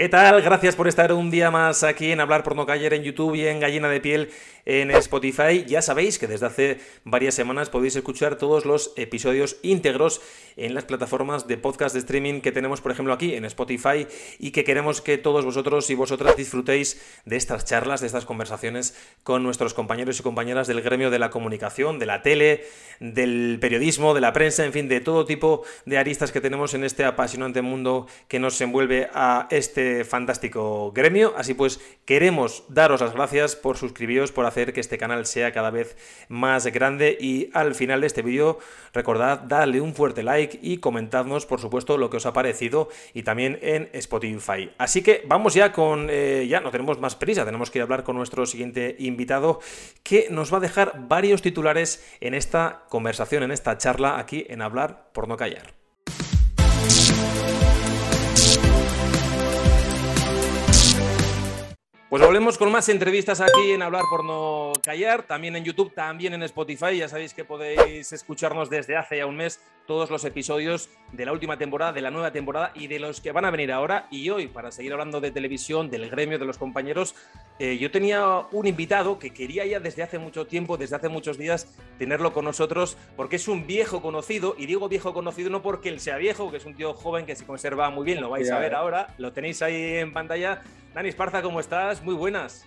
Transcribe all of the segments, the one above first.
¿Qué tal? Gracias por estar un día más aquí en Hablar por no callar en YouTube y en Gallina de Piel en Spotify. Ya sabéis que desde hace varias semanas podéis escuchar todos los episodios íntegros en las plataformas de podcast de streaming que tenemos, por ejemplo, aquí en Spotify y que queremos que todos vosotros y vosotras disfrutéis de estas charlas, de estas conversaciones con nuestros compañeros y compañeras del gremio de la comunicación, de la tele, del periodismo, de la prensa, en fin, de todo tipo de aristas que tenemos en este apasionante mundo que nos envuelve a este fantástico gremio. Así pues, queremos daros las gracias por suscribiros, por hacer que este canal sea cada vez más grande y al final de este vídeo recordad darle un fuerte like y comentadnos, por supuesto, lo que os ha parecido y también en Spotify. Así que vamos ya con... Eh, ya no tenemos más prisa, tenemos que ir a hablar con nuestro siguiente invitado que nos va a dejar varios titulares en esta conversación, en esta charla aquí en Hablar por no callar. Pues volvemos con más entrevistas aquí en Hablar por no callar, también en YouTube, también en Spotify. Ya sabéis que podéis escucharnos desde hace ya un mes todos los episodios de la última temporada, de la nueva temporada y de los que van a venir ahora. Y hoy, para seguir hablando de televisión, del gremio, de los compañeros, eh, yo tenía un invitado que quería ya desde hace mucho tiempo, desde hace muchos días, tenerlo con nosotros, porque es un viejo conocido, y digo viejo conocido no porque él sea viejo, que es un tío joven que se conserva muy bien, lo vais a ver ahora, lo tenéis ahí en pantalla Dani Esparza, ¿cómo estás? Muy buenas.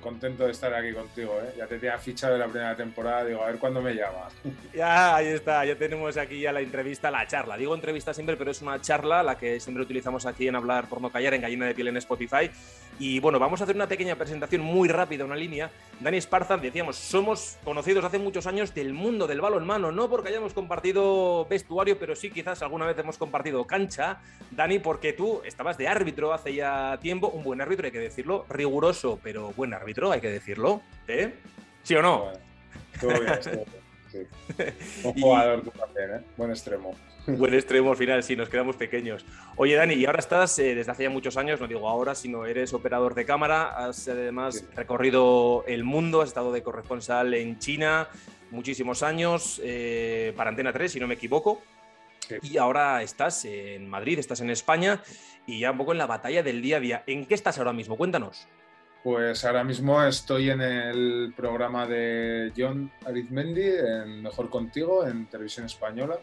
Contento de estar aquí contigo. ¿eh? Ya te tenía fichado de la primera temporada. Digo, a ver cuándo me llamas. Ya, ahí está. Ya tenemos aquí ya la entrevista, la charla. Digo entrevista siempre, pero es una charla la que siempre utilizamos aquí en Hablar por no callar, en Gallina de Piel en Spotify. Y bueno, vamos a hacer una pequeña presentación muy rápida, una línea. Dani Esparza, decíamos, somos conocidos hace muchos años del mundo del balonmano, no porque hayamos compartido vestuario, pero sí quizás alguna vez hemos compartido cancha. Dani, porque tú estabas de árbitro hace ya tiempo, un buen árbitro, hay que decirlo, riguroso, pero buen árbitro, hay que decirlo. ¿Eh? ¿Sí o no? Todo bien. Sí. Un jugador tú también, ¿eh? Buen extremo. Buen extremo al final, sí, nos quedamos pequeños. Oye, Dani, y ahora estás eh, desde hace ya muchos años, no digo ahora, sino eres operador de cámara, has además recorrido el mundo, has estado de corresponsal en China muchísimos años, eh, para Antena 3, si no me equivoco. Y ahora estás en Madrid, estás en España y ya un poco en la batalla del día a día. ¿En qué estás ahora mismo? Cuéntanos. Pues ahora mismo estoy en el programa de John Arizmendi, en Mejor Contigo, en Televisión Española.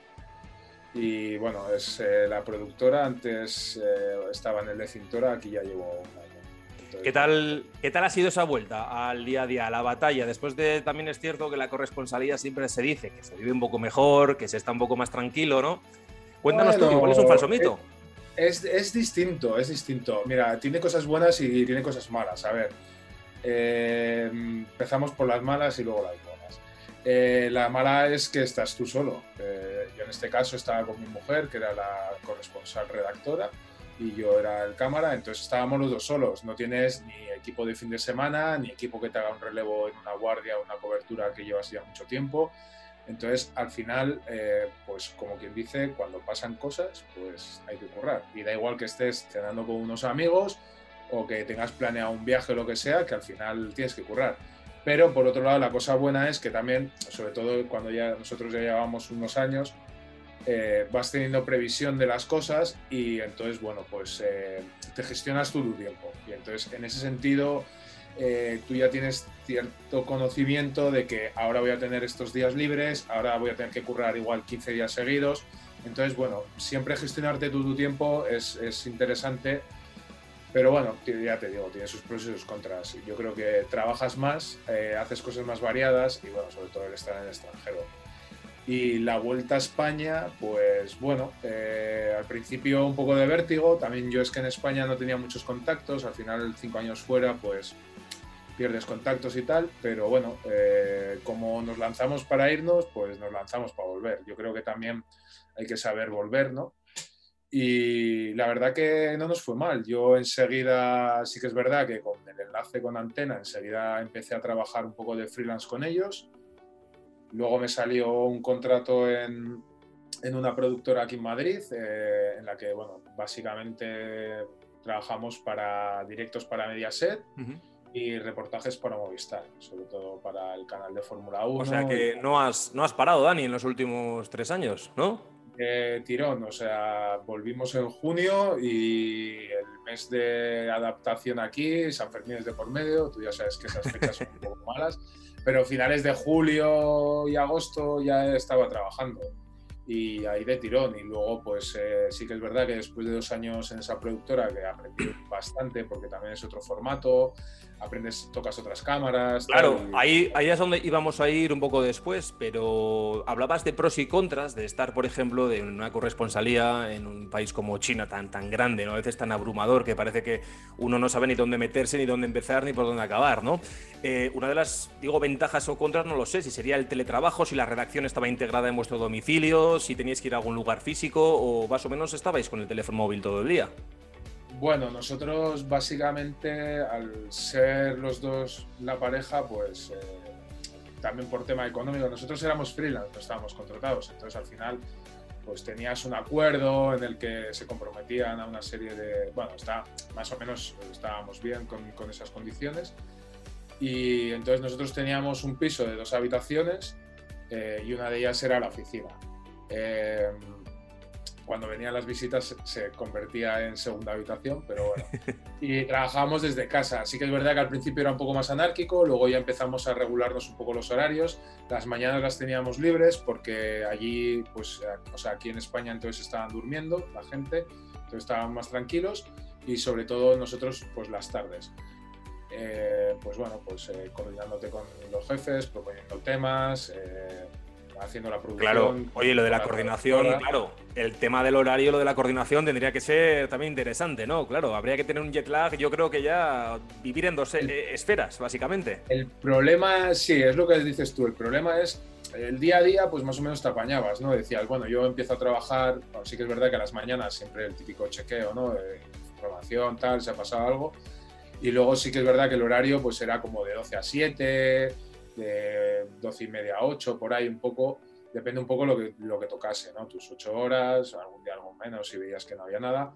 Y bueno, es eh, la productora, antes eh, estaba en el de Cintora, aquí ya llevo un año. ¿Qué tal, ¿Qué tal ha sido esa vuelta al día a día, a la batalla? Después de, también es cierto que la corresponsalía siempre se dice que se vive un poco mejor, que se está un poco más tranquilo, ¿no? Cuéntanos tú, ¿cuál es un falso mito? Es, es, distinto, es distinto. Mira, tiene cosas buenas y tiene cosas malas. A ver, eh, empezamos por las malas y luego las buenas. Eh, la mala es que estás tú solo. Eh, yo en este caso estaba con mi mujer, que era la corresponsal redactora, y yo era el cámara, entonces estábamos los dos solos. No tienes ni equipo de fin de semana, ni equipo que te haga un relevo en una guardia o una cobertura que llevas ya mucho tiempo. Entonces, al final, eh, pues como quien dice, cuando pasan cosas, pues hay que currar. Y da igual que estés cenando con unos amigos o que tengas planeado un viaje o lo que sea, que al final tienes que currar. Pero por otro lado, la cosa buena es que también, sobre todo cuando ya nosotros ya llevamos unos años, eh, vas teniendo previsión de las cosas y entonces, bueno, pues eh, te gestionas tu tiempo. Y entonces, en ese sentido, eh, tú ya tienes cierto conocimiento de que ahora voy a tener estos días libres, ahora voy a tener que currar igual 15 días seguidos. Entonces, bueno, siempre gestionarte tu, tu tiempo es, es interesante pero bueno, ya te digo, tiene sus pros y sus contras. Yo creo que trabajas más, eh, haces cosas más variadas y bueno, sobre todo el estar en el extranjero. Y la vuelta a España, pues bueno, eh, al principio un poco de vértigo. También yo es que en España no tenía muchos contactos. Al final, cinco años fuera, pues pierdes contactos y tal. Pero bueno, eh, como nos lanzamos para irnos, pues nos lanzamos para volver. Yo creo que también hay que saber volver, ¿no? Y la verdad que no nos fue mal. Yo enseguida, sí que es verdad que con el enlace con Antena, enseguida empecé a trabajar un poco de freelance con ellos. Luego me salió un contrato en, en una productora aquí en Madrid, eh, en la que, bueno, básicamente trabajamos para directos para Mediaset. Y reportajes para Movistar, sobre todo para el canal de Fórmula 1. O sea que no has, no has parado, Dani, en los últimos tres años, ¿no? Eh, tirón, o sea, volvimos en junio y el mes de adaptación aquí, San Fermín es de por medio, tú ya sabes que esas fechas son un poco malas, pero finales de julio y agosto ya estaba trabajando y ahí de tirón. Y luego, pues eh, sí que es verdad que después de dos años en esa productora, que aprendí bastante, porque también es otro formato, aprendes, tocas otras cámaras. Claro, ahí, ahí es donde íbamos a ir un poco después, pero hablabas de pros y contras de estar, por ejemplo, en una corresponsalía en un país como China tan, tan grande, ¿no? a veces tan abrumador, que parece que uno no sabe ni dónde meterse, ni dónde empezar, ni por dónde acabar. ¿no? Eh, una de las, digo, ventajas o contras, no lo sé, si sería el teletrabajo, si la redacción estaba integrada en vuestro domicilio, si teníais que ir a algún lugar físico o más o menos estabais con el teléfono móvil todo el día. Bueno, nosotros básicamente al ser los dos la pareja, pues eh, también por tema económico, nosotros éramos freelance, no estábamos contratados, entonces al final pues tenías un acuerdo en el que se comprometían a una serie de, bueno, está más o menos estábamos bien con, con esas condiciones y entonces nosotros teníamos un piso de dos habitaciones eh, y una de ellas era la oficina. Eh, cuando venían las visitas se convertía en segunda habitación, pero bueno. Y trabajábamos desde casa. Así que es verdad que al principio era un poco más anárquico, luego ya empezamos a regularnos un poco los horarios. Las mañanas las teníamos libres porque allí, pues, o sea, aquí en España entonces estaban durmiendo la gente, entonces estaban más tranquilos y sobre todo nosotros, pues las tardes. Eh, pues bueno, pues eh, coordinándote con los jefes, proponiendo temas, eh, haciendo la producción. Claro, oye, lo de la, coordinación, claro, el tema del horario, lo de la coordinación tendría que ser también interesante, ¿no? Claro, habría que tener un jet lag, yo creo que ya vivir en dos eh, esferas, básicamente. El problema, sí, es lo que dices tú, el problema es el día a día, pues más o menos te apañabas, ¿no? Decías, bueno, yo empiezo a trabajar, sí que es verdad que a las mañanas siempre el típico chequeo, ¿no? información, tal, se ha pasado algo. Y luego sí que es verdad que el horario pues era como de 12 a 7, de 12 y media a 8, por ahí un poco, depende un poco lo que, lo que tocase, ¿no? Tus 8 horas, algún día algo menos si veías que no había nada.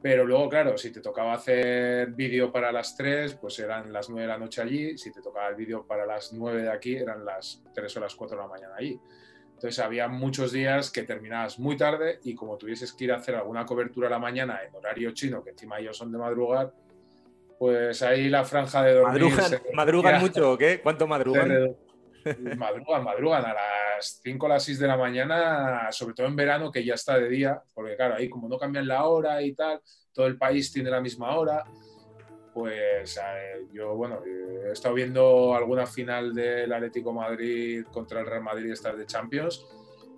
Pero luego, claro, si te tocaba hacer vídeo para las 3, pues eran las 9 de la noche allí. Si te tocaba el vídeo para las 9 de aquí, eran las 3 o las 4 de la mañana allí. Entonces había muchos días que terminabas muy tarde y como tuvieses que ir a hacer alguna cobertura a la mañana en horario chino, que encima ellos son de madrugar, pues ahí la franja de dormir. ¿Madrugan, ¿madrugan mucho o qué? ¿Cuánto madrugan? Madrugan, madrugan a las 5 o las 6 de la mañana, sobre todo en verano, que ya está de día, porque claro, ahí como no cambian la hora y tal, todo el país tiene la misma hora. Pues eh, yo, bueno, he estado viendo alguna final del Atlético Madrid contra el Real Madrid, estas de Champions,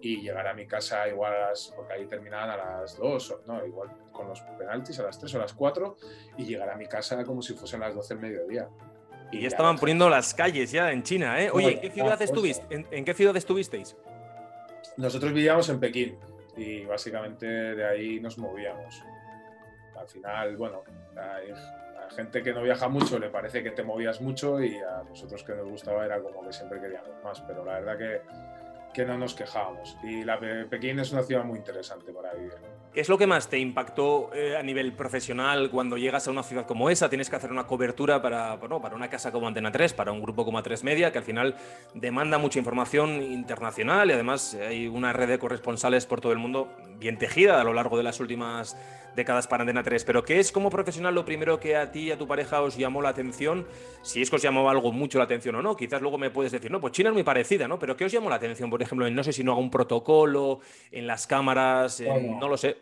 y llegar a mi casa igual, a las, porque ahí terminaban a las 2, no, igual con los penaltis a las 3 o a las 4, y llegar a mi casa como si fuesen las 12 del mediodía. Y, ya estaban poniendo las calles ya en China, ¿eh? Oye, ¿en qué ciudad, estuviste, en, qué ciudad estuvisteis? Nosotros vivíamos en Pekín y básicamente de ahí nos movíamos. Al final, bueno, a gente que no viaja mucho le parece que te movías mucho y a nosotros que nos gustaba era como que siempre queríamos más, pero la verdad que que no nos quejábamos. Y la Pekín es una ciudad muy interesante para vivir. ¿Qué es lo que más te impactó eh, a nivel profesional cuando llegas a una ciudad como esa? Tienes que hacer una cobertura para, para una casa como Antena 3, para un grupo como A3 Media, que al final demanda mucha información internacional y además hay una red de corresponsales por todo el mundo bien tejida a lo largo de las últimas décadas para Antena 3. Pero ¿qué es como profesional lo primero que a ti y a tu pareja os llamó la atención? Si es que os llamó algo mucho la atención o no. Quizás luego me puedes decir, no, pues China es muy parecida, ¿no? Pero ¿qué os llamó la atención? Por ejemplo, en no sé si no hago un protocolo, en las cámaras, no lo sé.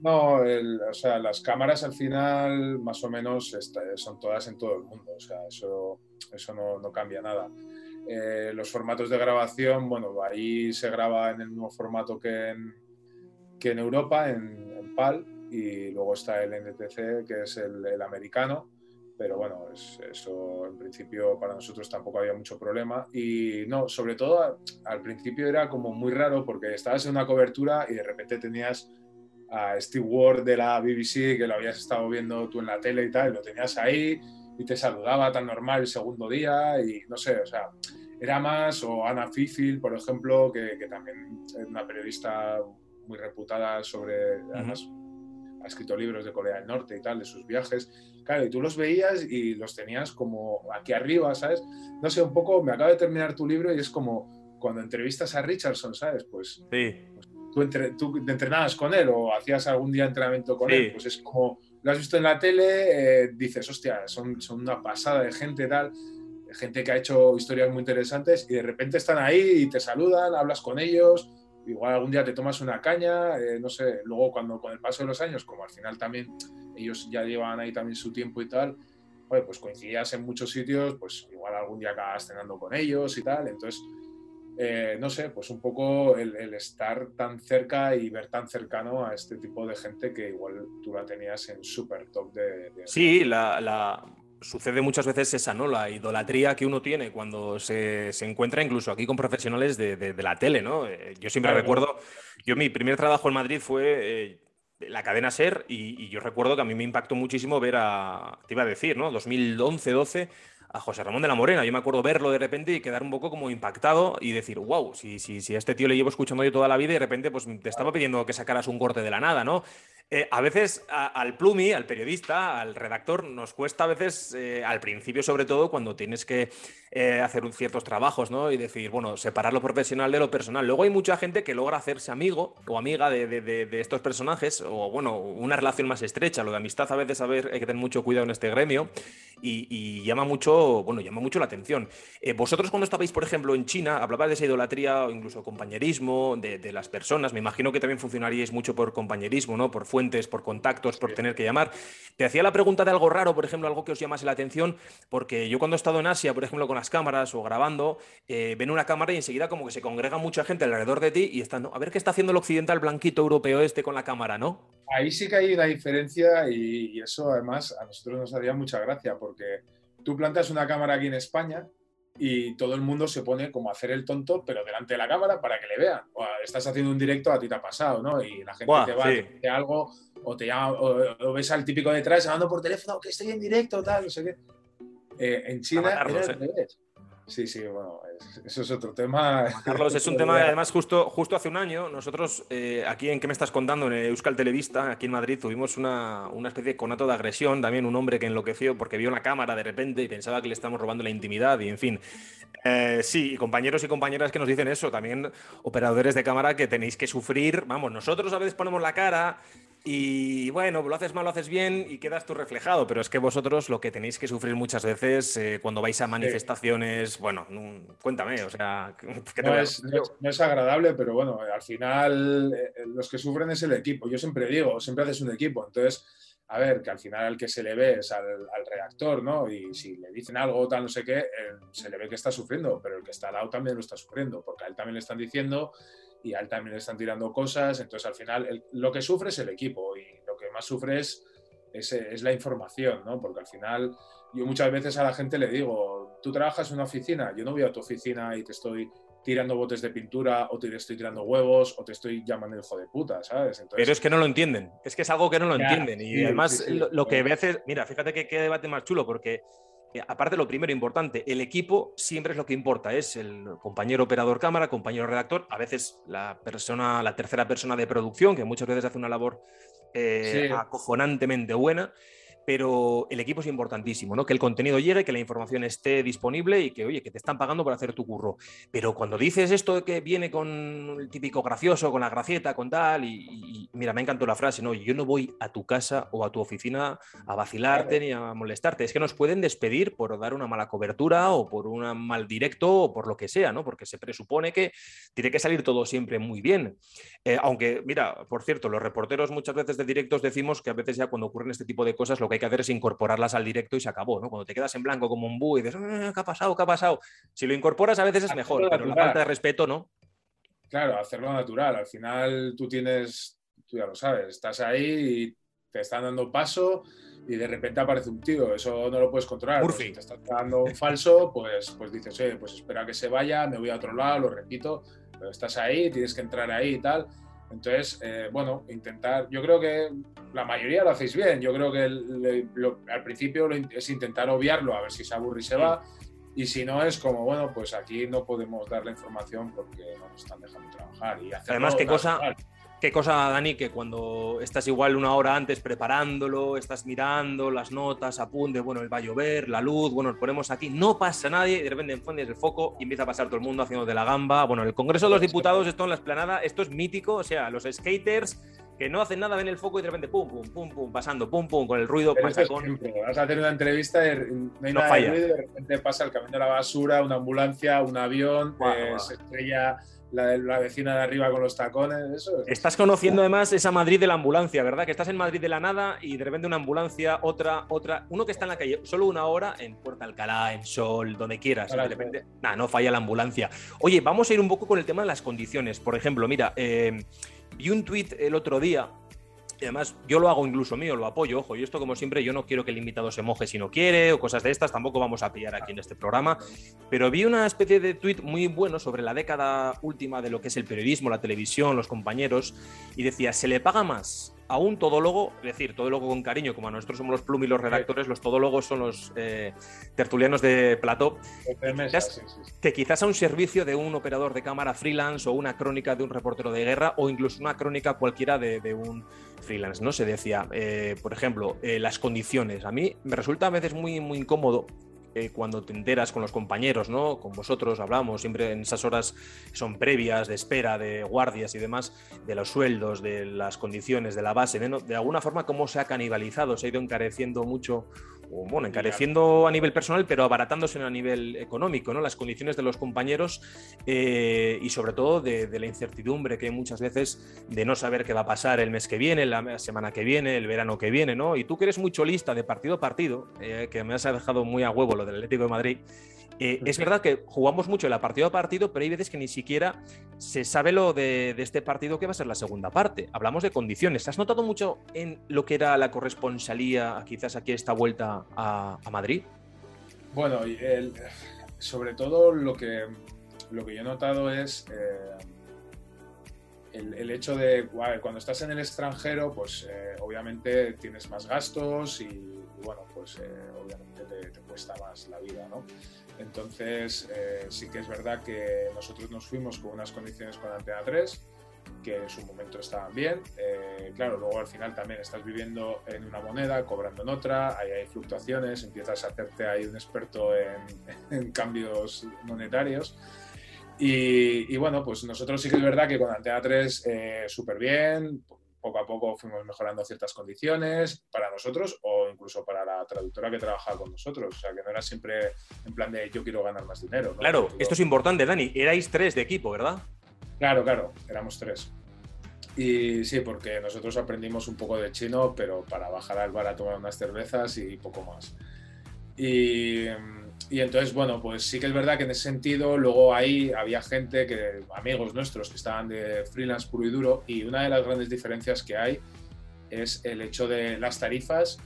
No, o sea, las cámaras al final más o menos son todas en todo el mundo, o sea, eso, eso no, cambia nada. Eh, los formatos de grabación, bueno, ahí se graba en el mismo formato que en, que en Europa, en, PAL, y luego está el NTC, que es el, americano, pero bueno, eso en principio para nosotros tampoco había mucho problema. Y no, sobre todo al principio era como muy raro porque estabas en una cobertura y de repente tenías a Steve Ward de la BBC, que lo habías estado viendo tú en la tele y tal, y lo tenías ahí y te saludaba tan normal el segundo día y no sé, o sea, era más, o Ana Fifil, por ejemplo, que, también es una periodista muy reputada sobre, además ha escrito libros de Corea del Norte y tal, de sus viajes, claro, y tú los veías y los tenías como aquí arriba, ¿sabes? No sé, un poco, me acaba de terminar tu libro y es como cuando entrevistas a Richardson, ¿sabes? Pues, sí. Pues tú, tú te entrenabas con él o hacías algún día entrenamiento con él, pues es como lo has visto en la tele, eh, dices, hostia, son, son una pasada de gente tal, gente que ha hecho historias muy interesantes y de repente están ahí y te saludan, hablas con ellos, igual algún día te tomas una caña, eh, no sé, luego cuando con el paso de los años, como al final también ellos ya llevan ahí también su tiempo y tal, pues coincidías en muchos sitios, pues igual algún día acabas cenando con ellos y tal, entonces eh, no sé, pues un poco el, estar tan cerca y ver tan cercano a este tipo de gente que igual tú la tenías en súper top de, Sí, la, sucede muchas veces esa, ¿no? La idolatría que uno tiene cuando se, encuentra incluso aquí con profesionales de, la tele, ¿no? Eh, yo siempre recuerdo, yo mi primer trabajo en Madrid fue... Eh, la cadena SER y, y, yo recuerdo que a mí me impactó muchísimo ver a, te iba a decir, ¿no? 2011-12 a José Ramón de la Morena. Yo me acuerdo verlo de repente y quedar un poco como impactado y decir, wow, si, si, si a este tío le llevo escuchando yo toda la vida y de repente pues te estaba pidiendo que sacaras un corte de la nada, ¿no? Eh, a veces al plumi, al periodista, al redactor, nos cuesta a veces, eh, al principio sobre todo, cuando tienes que eh, hacer ciertos trabajos, ¿no? Y decir, bueno, separar lo profesional de lo personal. Luego hay mucha gente que logra hacerse amigo o amiga de, estos personajes, o bueno, una relación más estrecha. Lo de amistad a veces a hay que tener mucho cuidado en este gremio y, llama mucho, bueno, llama mucho la atención. vosotros cuando estabais, por ejemplo, en China, hablabais de esa idolatría o incluso compañerismo de, de las personas. Me imagino que también funcionaríais mucho por compañerismo, ¿no? Por fuentes, por contactos, por tener que llamar. Te hacía la pregunta de algo raro, por ejemplo, algo que os llamase la atención, porque yo cuando he estado en Asia, por ejemplo, con las cámaras o grabando, eh, ven una cámara y enseguida como que se congrega mucha gente alrededor de ti y están, a ver qué está haciendo el occidental blanquito europeo este con la cámara, ¿no? Ahí sí que hay una diferencia y, y eso además a nosotros nos haría mucha gracia porque tú plantas una cámara aquí en España y todo el mundo se pone como a hacer el tonto, pero delante de la cámara para que le vean. O estás haciendo un directo, a ti te ha pasado, ¿no? Y la gente te va a decir algo, o te llama, o, ves al típico detrás llamando por teléfono que estoy en directo, tal, no sé qué. Eh, en China era ¿eh? Sí, sí, bueno, eso es otro tema. Carlos, es un tema, además, justo, justo hace un año, nosotros eh, aquí en ¿Qué me estás contando? En Euskal Televista, aquí en Madrid, tuvimos una, una, especie de conato de agresión, también un hombre que enloqueció porque vio una cámara de repente y pensaba que le estamos robando la intimidad y en fin. Eh, sí, compañeros y compañeras que nos dicen eso, también operadores de cámara que tenéis que sufrir, vamos, nosotros a veces ponemos la cara y bueno, lo haces mal, lo haces bien y quedas tú reflejado, pero es que vosotros lo que tenéis que sufrir muchas veces eh, cuando vais a manifestaciones, bueno, cuéntame, o sea... no, es, agradable, pero bueno, al final eh, los que sufren es el equipo. Yo siempre digo, siempre haces un equipo, entonces, a ver, que al final el que se le ve es al, reactor, ¿no? Y si le dicen algo tal, no sé qué, se le ve que está sufriendo, pero el que está al lado también lo está sufriendo, porque a él también le están diciendo y a él también le están tirando cosas, entonces al final lo que sufre es el equipo y lo que más sufre es, es, la información, ¿no? Porque al final yo muchas veces a la gente le digo, tú trabajas en una oficina, yo no voy a tu oficina y te estoy tirando botes de pintura o te estoy tirando huevos o te estoy llamando hijo de puta, ¿sabes? Pero es que no lo entienden, es que es algo que no lo entienden y además lo, que veces, mira, fíjate que qué debate más chulo porque aparte lo primero importante, el equipo siempre es lo que importa, es el compañero operador cámara, compañero redactor, a veces la persona, la tercera persona de producción, que muchas veces hace una labor eh, acojonantemente buena, pero el equipo es importantísimo, ¿no? Que el contenido llegue, que la información esté disponible y que, oye, que te están pagando por hacer tu curro. Pero cuando dices esto de que viene con el típico gracioso, con la gracieta, con tal, y, mira, me encantó la frase, ¿no? Yo no voy a tu casa o a tu oficina a vacilarte ni a molestarte. Es que nos pueden despedir por dar una mala cobertura o por un mal directo o por lo que sea, ¿no? Porque se presupone que tiene que salir todo siempre muy bien. Eh, aunque, mira, por cierto, los reporteros muchas veces de directos decimos que a veces ya cuando ocurren este tipo de cosas, lo que hay que hacer es incorporarlas al directo y se acabó, ¿no? Cuando te quedas en blanco como un búho y dices, ah, ¿qué ha pasado? ¿Qué ha pasado? Si lo incorporas a veces es mejor, pero la falta de respeto, ¿no? Claro, hacerlo natural. Al final tú tienes, tú ya lo sabes, estás ahí y te están dando paso y de repente aparece un tío, eso no lo puedes controlar. Pues si te estás dando un falso, pues, pues dices, oye, pues espera que se vaya, me voy a otro lado, lo repito, pero estás ahí, tienes que entrar ahí y tal. Entonces, eh, bueno, intentar, yo creo que la mayoría lo hacéis bien, yo creo que al principio es intentar obviarlo, a ver si se aburre y se va, y si no es como, bueno, pues aquí no podemos dar la información porque no nos están dejando trabajar. Y Además, qué cosa, Qué cosa, Dani, que cuando estás igual una hora antes preparándolo, estás mirando las notas, apuntes, bueno, el va a llover, la luz, bueno, nos ponemos aquí, no pasa nadie, y de repente enfundes el foco y empieza a pasar todo el mundo haciendo de la gamba. Bueno, el Congreso de los Diputados, esto en la esplanada, esto es mítico, o sea, los skaters que no hacen nada, ven el foco y de repente pum, pum, pum, pum, pasando, pum, pum, con el ruido. Pasa con... Vas a hacer una entrevista y no hay nada de ruido de repente pasa el camión de la basura, una ambulancia, un avión, eh, se estrella la, la, vecina de arriba con los tacones. Eso Estás conociendo además esa Madrid de la ambulancia, ¿verdad? Que estás en Madrid de la nada y de repente una ambulancia, otra, otra. Uno que está en la calle solo una hora en Puerta Alcalá, en Sol, donde quieras. y de repente, nada, no falla la ambulancia. Oye, vamos a ir un poco con el tema de las condiciones. Por ejemplo, mira, eh, vi un tuit el otro día y además, yo lo hago incluso mío, lo apoyo, ojo, y esto como siempre, yo no quiero que el invitado se moje si no quiere o cosas de estas, tampoco vamos a pillar aquí en este programa, pero vi una especie de tuit muy bueno sobre la década última de lo que es el periodismo, la televisión, los compañeros, y decía, se le paga más a un todólogo, es decir, todólogo con cariño, como a nosotros somos los plum y los redactores, los todólogos son los eh, tertulianos de plató, que quizás a un servicio de un operador de cámara freelance o una crónica de un reportero de guerra o incluso una crónica cualquiera de, un freelance, ¿no? Se decía, eh, por ejemplo, eh, las condiciones. A mí me resulta a veces muy, muy incómodo eh, cuando te enteras con los compañeros, ¿no? Con vosotros hablamos siempre en esas horas son previas de espera, de guardias y demás, de los sueldos, de las condiciones, de la base, de, de alguna forma cómo se ha canibalizado, se ha ido encareciendo mucho bueno, encareciendo a nivel personal, pero abaratándose a nivel económico, ¿no? Las condiciones de los compañeros eh, y sobre todo de, la incertidumbre que hay muchas veces de no saber qué va a pasar el mes que viene, la semana que viene, el verano que viene, ¿no? Y tú que eres mucho lista de partido a partido, eh, que me has dejado muy a huevo lo del Atlético de Madrid, eh, es verdad que jugamos mucho en la partido a partido, pero hay veces que ni siquiera se sabe lo de, este partido que va a ser la segunda parte. Hablamos de condiciones. ¿Has notado mucho en lo que era la corresponsalía, quizás aquí esta vuelta a, Madrid? Bueno, sobre todo lo que, lo que yo he notado es eh, el, hecho de, cuando estás en el extranjero, pues eh, obviamente tienes más gastos y, bueno, pues obviamente te, te, cuesta más la vida, ¿no? Entonces, eh, sí que es verdad que nosotros nos fuimos con unas condiciones con Antena 3 que en su momento estaban bien. Eh, claro, luego al final también estás viviendo en una moneda, cobrando en otra, ahí hay fluctuaciones, empiezas a hacerte ahí un experto en, cambios monetarios. Y, bueno, pues nosotros sí que es verdad que con Antena 3 eh, súper bien, poco a poco fuimos mejorando ciertas condiciones para nosotros o incluso para la traductora que trabajaba con nosotros. O sea, que no era siempre en plan de yo quiero ganar más dinero. Claro, esto es importante, Dani. Erais tres de equipo, ¿verdad? Claro, claro, éramos tres. Y sí, porque nosotros aprendimos un poco de chino, pero para bajar al bar a tomar unas cervezas y poco más. Y y entonces, bueno, pues sí que es verdad que en ese sentido, luego ahí había gente, que amigos nuestros, que estaban de freelance puro y duro, y una de las grandes diferencias que hay es el hecho de las tarifas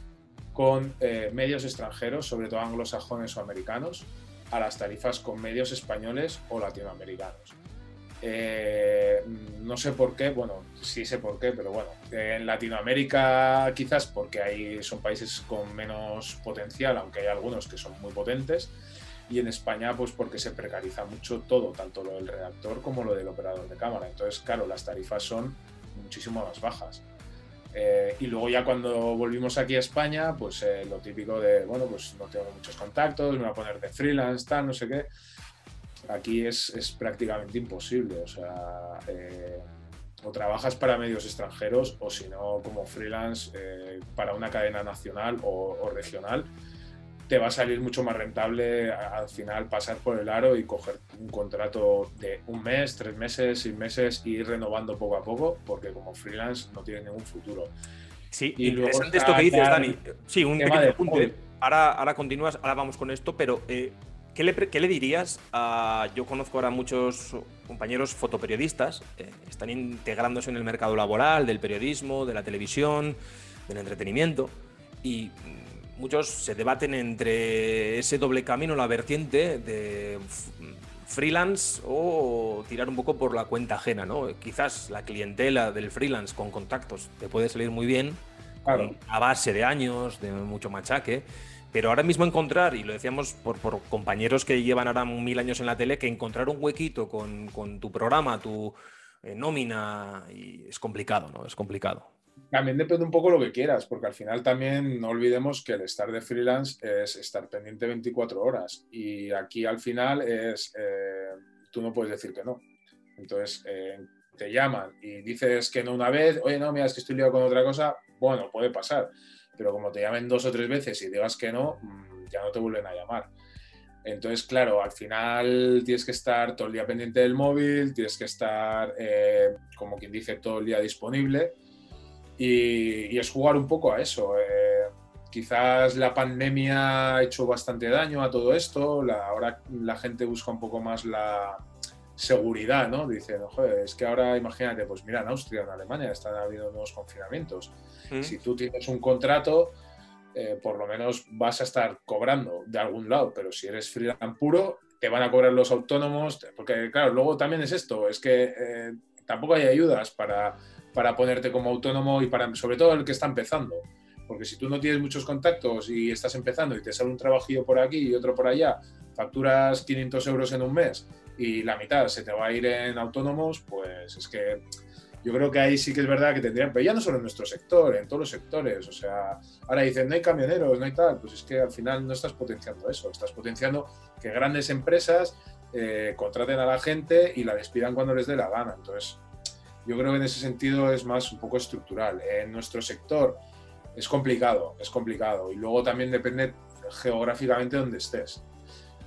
con eh, medios extranjeros, sobre todo anglosajones o americanos, a las tarifas con medios españoles o latinoamericanos. Eh, no sé por qué, bueno, sí sé por qué, pero bueno, en Latinoamérica quizás porque ahí son países con menos potencial, aunque hay algunos que son muy potentes, y en España pues porque se precariza mucho todo, tanto lo del redactor como lo del operador de cámara. Entonces, claro, las tarifas son muchísimo más bajas. Eh, y luego ya cuando volvimos aquí a España, pues eh, lo típico de, bueno, pues no tengo muchos contactos, me voy a poner de freelance, tal, no sé qué aquí es, es prácticamente imposible. O sea, eh, o trabajas para medios extranjeros o si no, como freelance eh, para una cadena nacional o, regional, te va a salir mucho más rentable al final pasar por el aro y coger un contrato de un mes, tres meses, seis meses y ir renovando poco a poco, porque como freelance no tiene ningún futuro. Sí, y interesante esto que dices, Dani. Sí, un pequeño apunte. Ahora, ahora continúas, ahora vamos con esto, pero eh, ¿Qué le, dirías a.? Yo conozco ahora muchos compañeros fotoperiodistas, eh, están integrándose en el mercado laboral, del periodismo, de la televisión, del entretenimiento, y muchos se debaten entre ese doble camino, la vertiente de freelance o tirar un poco por la cuenta ajena, ¿no? Quizás la clientela del freelance con contactos te puede salir muy bien, a base de años, de mucho machaque pero ahora mismo encontrar, y lo decíamos por, compañeros que llevan ahora mil años en la tele, que encontrar un huequito con, tu programa, tu, eh, nómina y es complicado, ¿no? Es complicado. También depende un poco lo que quieras, porque al final también no olvidemos que el estar de freelance es estar pendiente 24 horas y aquí al final es, eh, tú no puedes decir que no. Entonces, eh, te llaman y dices que no una vez, oye, no, mira, es que estoy liado con otra cosa, bueno, puede pasar, pero como te llamen dos o tres veces y digas que no, mm, ya no te vuelven a llamar. Entonces, claro, al final tienes que estar todo el día pendiente del móvil, tienes que estar, eh, como quien dice, todo el día disponible y, es jugar un poco a eso. Eh, quizás la pandemia ha hecho bastante daño a todo esto, ahora la gente busca un poco más la seguridad, ¿no? Dice, joder, es que ahora imagínate, pues mira, en Austria, en Alemania están habiendo nuevos confinamientos. Mm. Si tú tienes un contrato, eh, por lo menos vas a estar cobrando de algún lado, pero si eres freelance puro, te van a cobrar los autónomos, porque claro, luego también es esto, es que eh, tampoco hay ayudas para, para ponerte como autónomo y para, sobre todo el que está empezando. Porque si tú no tienes muchos contactos y estás empezando y te sale un trabajillo por aquí y otro por allá, facturas 500 euros en un mes y la mitad se te va a ir en autónomos, pues es que yo creo que ahí sí que es verdad que tendrían, pero ya no solo en nuestro sector, en todos los sectores, o sea, ahora dicen, no hay camioneros, no hay tal, pues es que al final no estás potenciando eso, estás potenciando que grandes empresas eh, contraten a la gente y la despidan cuando les dé la gana. Entonces, yo creo que en ese sentido es más un poco estructural. En nuestro sector es complicado, es complicado, y luego también depende geográficamente donde estés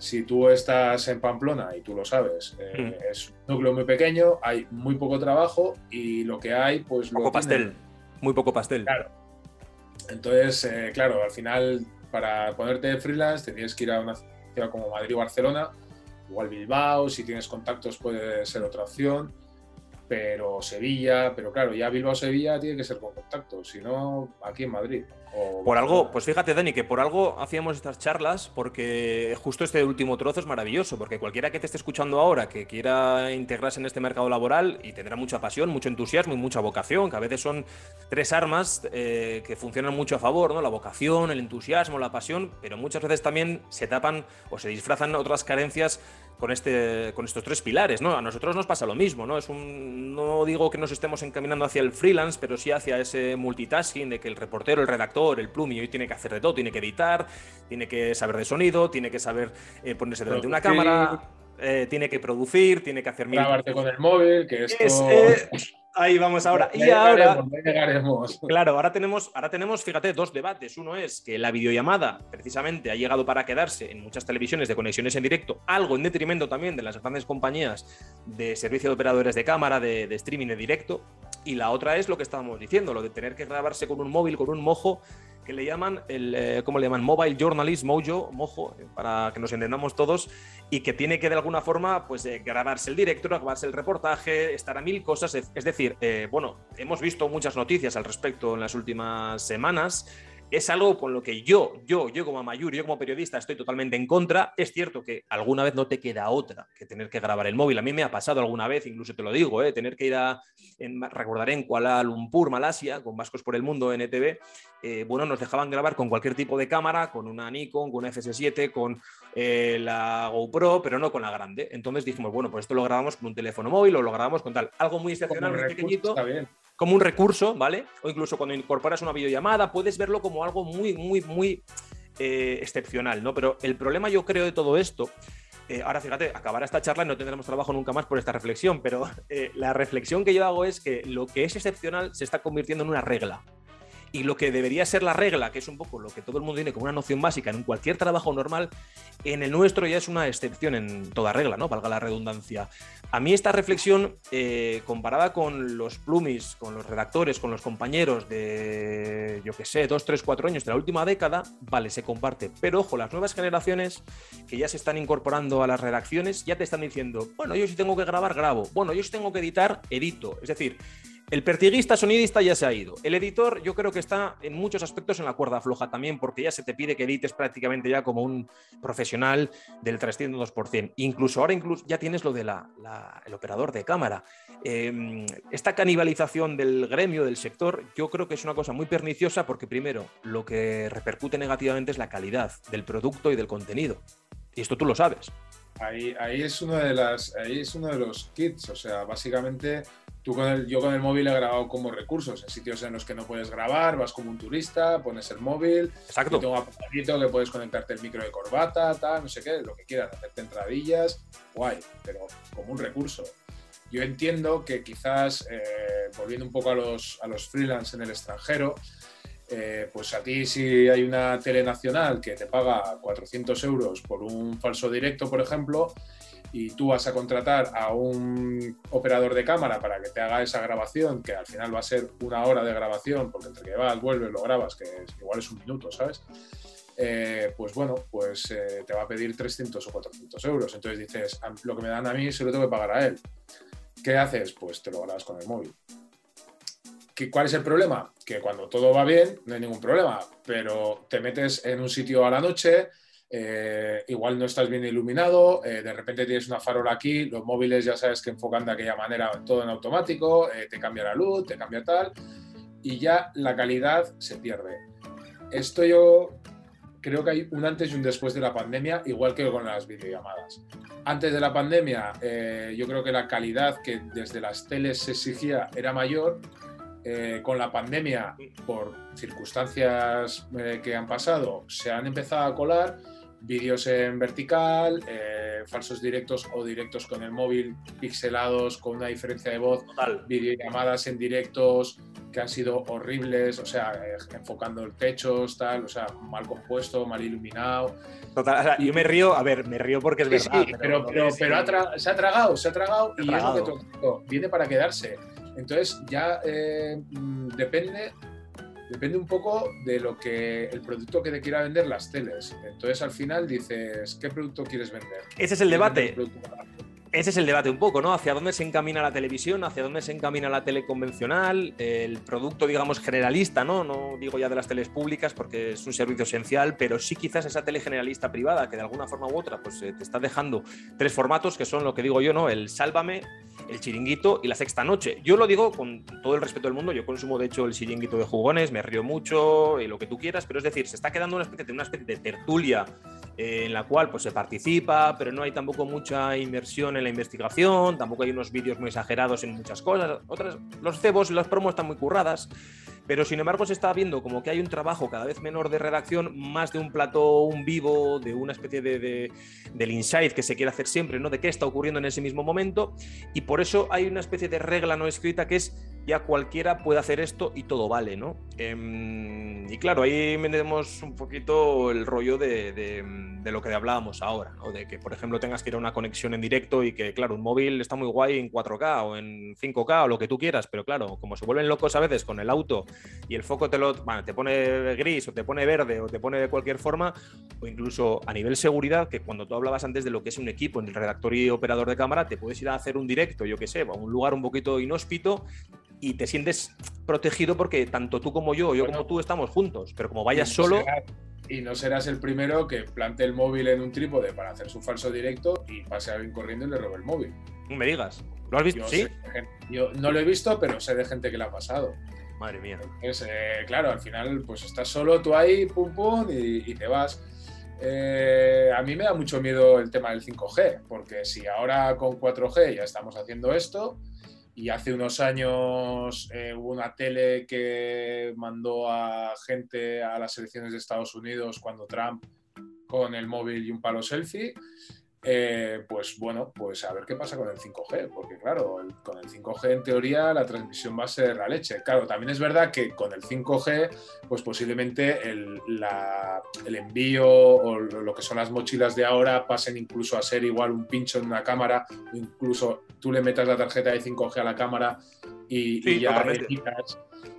si tú estás en Pamplona y tú lo sabes, eh, hmm. es un núcleo muy pequeño, hay muy poco trabajo y lo que hay, pues... Poco pastel, muy poco pastel. Claro. Entonces, eh, claro, al final, para ponerte freelance, te tienes que ir a una ciudad como Madrid o Barcelona, igual Bilbao, si tienes contactos puede ser otra opción pero Sevilla, pero claro, ya Bilbao-Sevilla tiene que ser con contacto, si no, aquí en Madrid. por algo, pues fíjate, Dani, que por algo hacíamos estas charlas, porque justo este último trozo es maravilloso, porque cualquiera que te esté escuchando ahora, que quiera integrarse en este mercado laboral y tendrá mucha pasión, mucho entusiasmo y mucha vocación, que a veces son tres armas eh, que funcionan mucho a favor, ¿no? La vocación, el entusiasmo, la pasión, pero muchas veces también se tapan o se disfrazan otras carencias con, este, con estos tres pilares, ¿no? A nosotros nos pasa lo mismo, ¿no? Es un, no digo que nos estemos encaminando hacia el freelance, pero sí hacia ese multitasking de que el reportero, el redactor, el plumi hoy tiene que hacer de todo, tiene que editar, tiene que saber de sonido, tiene que saber eh, ponerse delante de una cámara, eh, tiene que producir, tiene que hacer... Grabarte con el móvil, que esto... Es, eh, Ahí vamos ahora. y ahora. Claro, ahora tenemos, ahora tenemos, fíjate, dos debates. Uno es que la videollamada, precisamente, ha llegado para quedarse en muchas televisiones de conexiones en directo, algo en detrimento también de las grandes compañías de servicio de operadores de cámara, de, de streaming de directo. Y la otra es lo que estábamos diciendo, lo de tener que grabarse con un móvil, con un mojo que le llaman, el, eh, ¿cómo le llaman? Mobile Journalist, Mojo, Mojo, eh, para que nos entendamos todos, y que tiene que de alguna forma pues, eh, grabarse el directo, grabarse el reportaje, estar a mil cosas. Es decir, bueno, hemos visto muchas noticias al respecto en las últimas semanas es algo con lo que yo, yo, yo como Mayur, yo como periodista estoy totalmente en contra. Es cierto que alguna vez no te queda otra que tener que grabar el móvil. A mí me ha pasado alguna vez, incluso te lo digo, ¿eh? tener que ir a, en, recordaré en Kuala Lumpur, Malasia, con Vascos por el Mundo, NTV, eh, bueno, nos dejaban grabar con cualquier tipo de cámara, con una Nikon, con una FS7, con eh, la GoPro, pero no con la grande. Entonces dijimos, bueno, pues esto lo grabamos con un teléfono móvil o lo grabamos con tal. Algo muy excepcional, muy pequeñito como un recurso, ¿vale? O incluso cuando incorporas una videollamada, puedes verlo como algo muy, muy, muy eh, excepcional, ¿no? Pero el problema yo creo de todo esto, eh, ahora fíjate, acabará esta charla y no tendremos trabajo nunca más por esta reflexión, pero eh, la reflexión que yo hago es que lo que es excepcional se está convirtiendo en una regla. Y lo que debería ser la regla, que es un poco lo que todo el mundo tiene como una noción básica en cualquier trabajo normal, en el nuestro ya es una excepción en toda regla, ¿no? Valga la redundancia. A mí esta reflexión, eh, comparada con los plumis, con los redactores, con los compañeros de, yo qué sé, dos, tres, cuatro años de la última década, vale, se comparte. Pero ojo, las nuevas generaciones que ya se están incorporando a las redacciones ya te están diciendo, bueno, yo si tengo que grabar, grabo. Bueno, yo si tengo que editar, edito. Es decir, el pertiguista sonidista ya se ha ido. El editor yo creo que está en muchos aspectos en la cuerda floja también, porque ya se te pide que edites prácticamente ya como un profesional del 302%. Incluso ahora incluso ya tienes lo del el operador de cámara. Em, esta canibalización del gremio, del sector, yo creo que es una cosa muy perniciosa porque primero lo que repercute negativamente es la calidad del producto y del contenido. Y esto tú lo sabes. Ahí, ahí, es uno de las, ahí es uno de los kits, o sea, básicamente Tú con el, yo con el móvil he grabado como recursos, en sitios en los que no puedes grabar, vas como un turista, pones el móvil, Exacto. tengo un aparatito que puedes conectarte el micro de corbata, tal, no sé qué, lo que quieras, hacerte entradillas, guay, pero como un recurso. Yo entiendo que quizás, eh, volviendo un poco a los, a los freelance en el extranjero, eh, pues a ti si hay una tele nacional que te paga 400 euros por un falso directo, por ejemplo, y tú vas a contratar a un operador de cámara para que te haga esa grabación, que al final va a ser una hora de grabación, porque entre que vas, vuelves, lo grabas, que igual es un minuto, ¿sabes? Eh, pues bueno, pues eh, te va a pedir 300 o 400 euros. Entonces dices, lo que me dan a mí se lo tengo que pagar a él. ¿Qué haces? Pues te lo grabas con el móvil. ¿Cuál es el problema? Que cuando todo va bien, no hay ningún problema, pero te metes en un sitio a la noche, eh, igual no estás bien iluminado, eh, de repente tienes una farola aquí, los móviles ya sabes que enfocan de aquella manera todo en automático, eh, te cambia la luz, te cambia tal, y ya la calidad se pierde. Esto yo creo que hay un antes y un después de la pandemia, igual que con las videollamadas. Antes de la pandemia, yo creo que la calidad que desde las teles se exigía era mayor, eh, con la pandemia, por circunstancias eh, que han pasado, se han empezado a colar vídeos en vertical, eh, falsos directos o directos con el móvil pixelados con una diferencia de voz, videollamadas en directos que han sido horribles, o sea, enfocando el techo, tal, o sea, mal compuesto, mal iluminado. Total, yo me río, a ver, me río porque es verdad. pero, pero, se ha tragado, se ha tragado y es lo que viene para quedarse. Entonces ya eh, mm, depende, depende un poco de lo que el producto que te quiera vender las teles. Entonces al final dices, ¿qué producto quieres vender? Ese es el debate. Ese es el debate un poco, ¿no? Hacia dónde se encamina la televisión, hacia dónde se encamina la tele convencional, el producto, digamos, generalista, ¿no? No digo ya de las teles públicas porque es un servicio esencial, pero sí quizás esa tele generalista privada que de alguna forma u otra pues eh, te está dejando tres formatos que son lo que digo yo, ¿no? El sálvame, el chiringuito y la sexta noche. Yo lo digo con todo el respeto del mundo, yo consumo de hecho el chiringuito de jugones, me río mucho y lo que tú quieras, pero es decir, se está quedando una especie de, una especie de tertulia eh, en la cual pues se participa, pero no hay tampoco mucha inversión en la investigación, tampoco hay unos vídeos muy exagerados en muchas cosas, otras, los cebos y las promos están muy curradas, pero sin embargo se está viendo como que hay un trabajo cada vez menor de redacción, más de un plató, un vivo, de una especie de, del insight que se quiere hacer siempre, ¿no? De qué está ocurriendo en ese mismo momento, y por eso hay una especie de regla no escrita que es ya cualquiera puede hacer esto y todo vale, ¿no? Em, y claro, ahí tenemos un poquito el rollo de, de, lo que hablábamos ahora, ¿no? De que, por ejemplo, tengas que ir a una conexión en directo y que, claro, un móvil está muy guay en 4K o en 5K o lo que tú quieras, pero claro, como se vuelven locos a veces con el auto y el foco te lo bueno, te pone gris o te pone verde o te pone de cualquier forma, o incluso a nivel seguridad, que cuando tú hablabas antes de lo que es un equipo en el redactor y operador de cámara, te puedes ir a hacer un directo, yo qué sé, a un lugar un poquito inhóspito y te sientes protegido porque tanto tú como yo, yo como tú estamos juntos, pero como vayas solo... y no serás el primero que plante el móvil en un trípode para hacer su falso directo y pase a alguien corriendo y le robe el móvil. No me digas. ¿Lo has visto? ¿Sí? yo no lo he visto, pero sé de gente que le ha pasado. Madre mía. Entonces, eh, claro, al final, pues estás solo tú ahí, pum, pum, y, te vas. Eh, a mí me da mucho miedo el tema del 5G, porque si ahora con 4G ya estamos haciendo esto, y hace unos años eh, hubo una tele que mandó a gente a las elecciones de Estados Unidos cuando Trump con el móvil y un palo selfie. Eh, pues bueno, pues a ver qué pasa con el 5G, porque claro, con el 5G en teoría la transmisión va a ser la leche. Claro, también es verdad que con el 5G, pues posiblemente el, el envío o lo que son las mochilas de ahora pasen incluso a ser igual un pincho en una cámara, incluso tú le metas la tarjeta de 5G a la cámara y, ya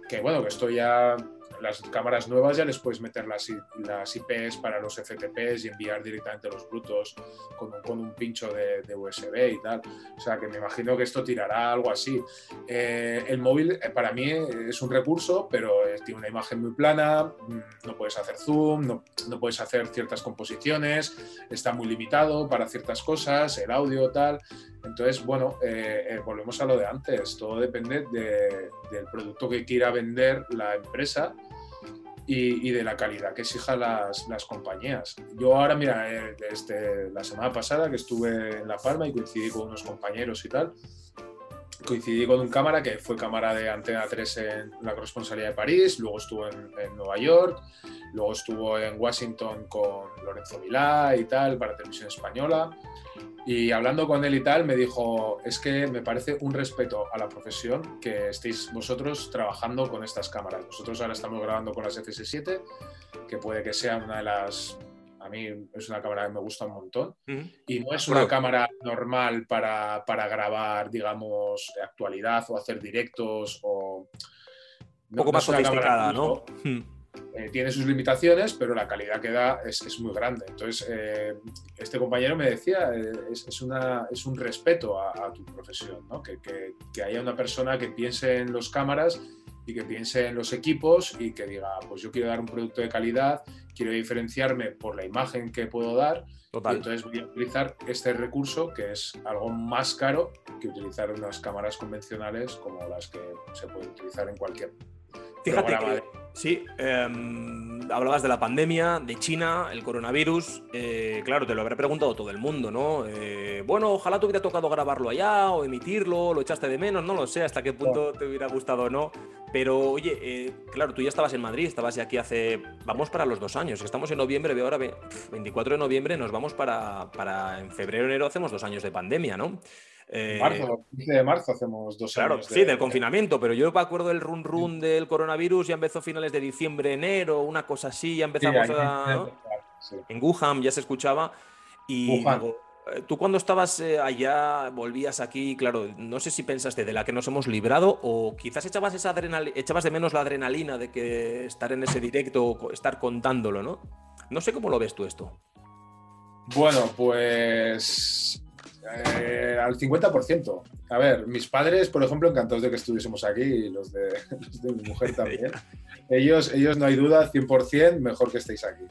que bueno, que esto ya las cámaras nuevas ya les puedes meter las, las IPs para los FTPs y enviar directamente los brutos con un, con un pincho de, USB y tal. O sea que me imagino que esto tirará algo así. Eh, el móvil eh, para mí es un recurso, pero tiene una imagen muy plana, mm, no puedes hacer zoom, no, no puedes hacer ciertas composiciones, está muy limitado para ciertas cosas, el audio tal. Entonces, bueno, eh, volvemos a lo de antes, todo depende del producto que quiera vender la empresa y, de la calidad que exijan las, las compañías. Yo ahora, mira, desde la semana pasada que estuve en La Palma y coincidí con unos compañeros y tal, coincidí con un cámara que fue cámara de Antena 3 en la corresponsalía de París, luego estuvo en, Nueva York, luego estuvo en Washington con Lorenzo Vilá y tal, para Televisión Española. Y hablando con él y tal, me dijo, es que me parece un respeto a la profesión que estéis vosotros trabajando con estas cámaras. Nosotros ahora estamos grabando con las FS7, que puede que sea una de las a mí es una cámara que me gusta un montón. Y no es una cámara normal para, grabar, digamos, actualidad o hacer directos o... Un poco más sofisticada, ¿no? Eh, tiene sus limitaciones, pero la calidad que da es, muy grande. Entonces, eh, este compañero me decía, eh, es, una, es un respeto a, tu profesión, ¿no? que, que, haya una persona que piense en los cámaras y que piense en los equipos y que diga, pues yo quiero dar un producto de calidad, quiero diferenciarme por la imagen que puedo dar, Total. y entonces voy a utilizar este recurso que es algo más caro que utilizar unas cámaras convencionales como las que se pueden utilizar en cualquier Fíjate que, sí, em, hablabas de la pandemia, de China, el coronavirus. Eh, claro, te lo habrá preguntado todo el mundo, ¿no? Eh, bueno, ojalá te hubiera tocado grabarlo allá o emitirlo, lo echaste de menos, no lo sé hasta qué punto te hubiera gustado o no. Pero oye, eh, claro, tú ya estabas en Madrid, estabas ya aquí hace. Vamos para los dos años. Estamos en noviembre, veo ahora 24 de noviembre, nos vamos para, para. En febrero, enero hacemos dos años de pandemia, ¿no? Eh, marzo, 15 de marzo hacemos dos claro, años. sí, del confinamiento, pero yo me acuerdo del run run del coronavirus, ya empezó a finales de diciembre, enero, una cosa así, ya empezamos a. En Wuhan ya se escuchaba. Y eh, tú cuando estabas eh, allá, volvías aquí, claro, no sé si pensaste de la que nos hemos librado o quizás echabas, esa echabas de menos la adrenalina de que estar en ese directo o estar contándolo, ¿no? No sé cómo lo ves tú esto. Bueno, pues eh, al 50%. A ver, mis padres, por ejemplo, encantados de que estuviésemos aquí y los de, mi mujer también. ellos, ellos, no hay duda, 100%, mejor que estéis aquí.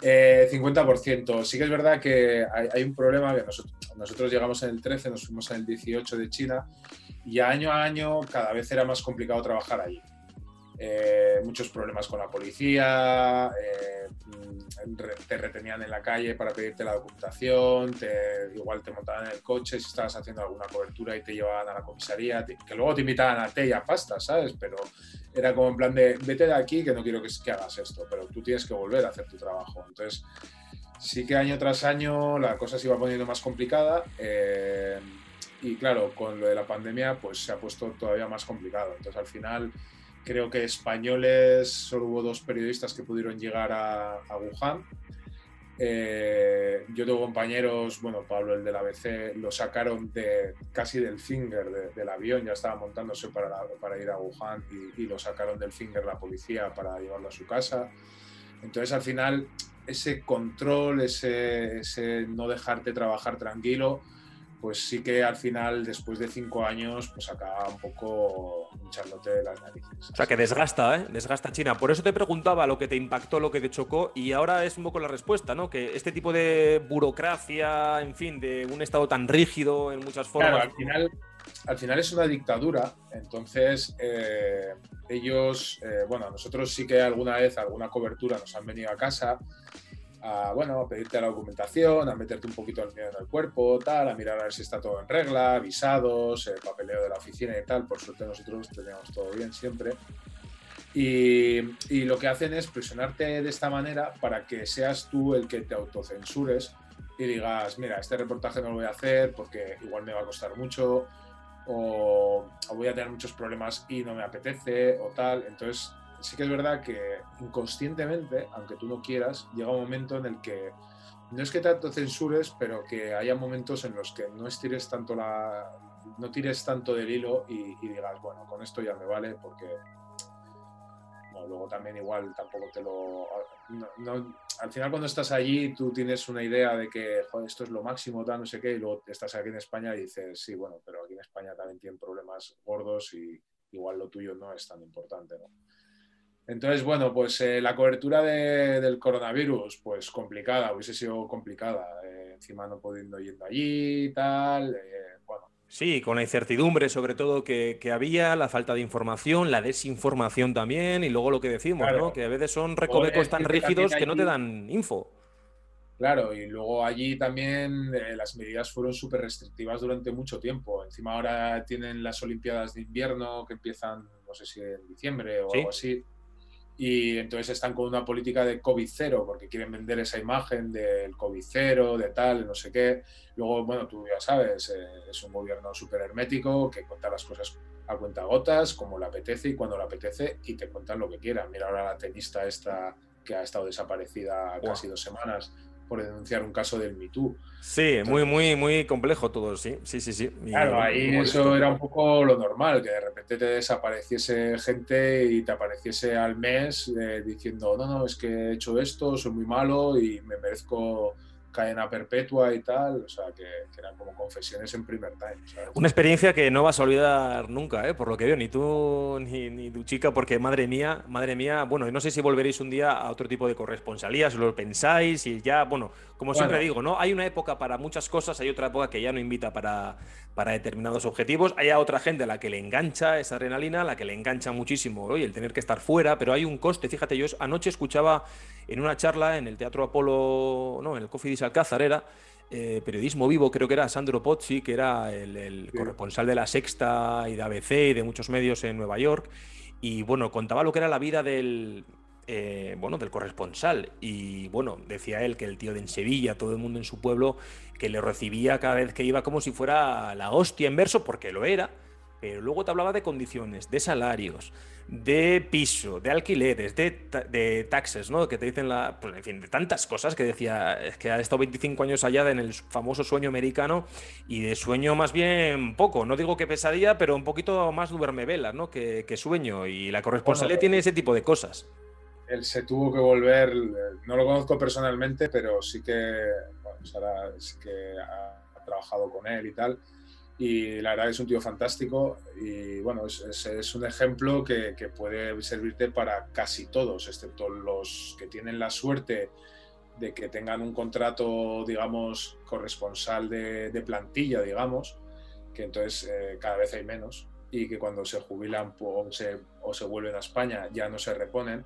50%. Eh, sí que es verdad que hay, un problema que nosotros, nosotros, llegamos en el 13, nos fuimos en el 18 de China y año a año cada vez era más complicado trabajar allí. Eh, muchos problemas con la policía, eh, te retenían en la calle para pedirte la documentación, te, igual te montaban en el coche si estabas haciendo alguna cobertura y te llevaban a la comisaría, que luego te invitaban a té y a pasta, ¿sabes? Pero era como en plan de, vete de aquí que no quiero que, que hagas esto, pero tú tienes que volver a hacer tu trabajo. Entonces, sí que año tras año la cosa se iba poniendo más complicada. Eh, y claro, con lo de la pandemia, pues se ha puesto todavía más complicado. Entonces, al final, creo que españoles, solo hubo dos periodistas que pudieron llegar a, Wuhan. Eh, yo tengo compañeros, bueno, Pablo, el del ABC, lo sacaron de casi del finger del avión, ya estaba montándose para, para ir a Wuhan y, lo sacaron del finger la policía para llevarlo a su casa. Entonces, al final, ese control, ese, ese no dejarte trabajar tranquilo, pues sí que al final, después de cinco años, pues acaba un poco hinchándote de las narices. O sea, que desgasta, ¿eh? Desgasta China. Por eso te preguntaba lo que te impactó, lo que te chocó, y ahora es un poco la respuesta, ¿no? Que este tipo de burocracia, en fin, de un Estado tan rígido en muchas formas. Claro, al final, al final es una dictadura, entonces eh, ellos, eh, bueno, nosotros sí que alguna vez, alguna cobertura nos han venido a casa a, bueno, a pedirte la documentación, a meterte un poquito el miedo en el cuerpo, tal, a mirar a ver si está todo en regla, visados, el papeleo de la oficina y tal. Por suerte nosotros tenemos todo bien siempre. Y, y, lo que hacen es presionarte de esta manera para que seas tú el que te autocensures y digas, mira, este reportaje no lo voy a hacer porque igual me va a costar mucho o, o voy a tener muchos problemas y no me apetece o tal. Entonces sí que es verdad que inconscientemente, aunque tú no quieras, llega un momento en el que no es que tanto censures, pero que haya momentos en los que no estires tanto la no tires tanto del hilo y, digas, bueno, con esto ya me vale porque luego también igual tampoco te lo al final cuando estás allí tú tienes una idea de que esto es lo máximo, tal, no sé qué, y luego estás aquí en España y dices, sí, bueno, pero aquí en España también tienen problemas gordos y igual lo tuyo no es tan importante, ¿no? Entonces, bueno, pues eh, la cobertura del coronavirus, pues complicada, hubiese sido complicada, eh, encima no pudiendo yendo allí y tal, eh, bueno. Sí, con la incertidumbre sobre todo que, había, la falta de información, la desinformación también, y luego lo que decimos, ¿no? Que a veces son recovecos tan rígidos que no te dan info. Claro, y luego allí también eh, las medidas fueron súper restrictivas durante mucho tiempo. Encima ahora tienen las Olimpiadas de invierno que empiezan, no sé si en diciembre o algo así. Y entonces están con una política de COVID cero, porque quieren vender esa imagen del COVID cero, de tal, no sé qué. Luego, bueno, tú ya sabes, eh, es un gobierno súper hermético que cuenta las cosas a cuenta gotas, como le apetece y cuando le apetece, y te cuentan lo que quieran. Mira ahora la tenista esta que ha estado desaparecida casi dos semanas por denunciar un caso del Me Sí, muy, muy, muy complejo todo, sí, sí, sí, sí. claro, ahí eso era un poco lo normal, que de repente te desapareciese gente y te apareciese al mes eh, diciendo, no, no, es que he hecho esto, soy muy malo y me merezco cadena perpetua y tal, o sea, que, eran como confesiones en primer time. Una experiencia que no vas a olvidar nunca, ¿eh? por lo que veo, ni tú ni, tu chica, porque madre mía, madre mía, bueno, no sé si volveréis un día a otro tipo de corresponsalía, si lo pensáis y ya, bueno, como siempre digo, ¿no? Hay una época para muchas cosas, hay otra época que ya no invita para, para determinados objetivos, hay a otra gente a la que le engancha esa adrenalina, a la que le engancha muchísimo hoy el tener que estar fuera, pero hay un coste, fíjate, yo anoche escuchaba en una charla en el Teatro Apolo, no, en el Coffee Alcázar era, eh, periodismo vivo, creo que era Sandro Pozzi, que era el, corresponsal de La Sexta y de ABC y de muchos medios en Nueva York, y bueno, contaba lo que era la vida del, eh, bueno, del corresponsal. Y bueno, decía él que el tío de en Sevilla, todo el mundo en su pueblo, que le recibía cada vez que iba como si fuera la hostia en verso, porque lo era, pero luego te hablaba de condiciones, de salarios, de piso, de alquileres, de, taxes, ¿no? Que te dicen la. Pues, en fin, de tantas cosas que decía. Es que ha estado 25 años allá en el famoso sueño americano y de sueño más bien poco. No digo que pesadilla, pero un poquito más duerme velas, ¿no? Que, sueño. Y la corresponsalía tiene ese tipo de cosas. Él se tuvo que volver. No lo conozco personalmente, pero sí que. Bueno, sí que ha trabajado con él y tal y la verdad es un tío fantástico y bueno, es, es, un ejemplo que, que, puede servirte para casi todos, excepto los que tienen la suerte de que tengan un contrato, digamos, corresponsal de, de plantilla, digamos, que entonces eh, cada vez hay menos y que cuando se jubilan o se, o se vuelven a España ya no se reponen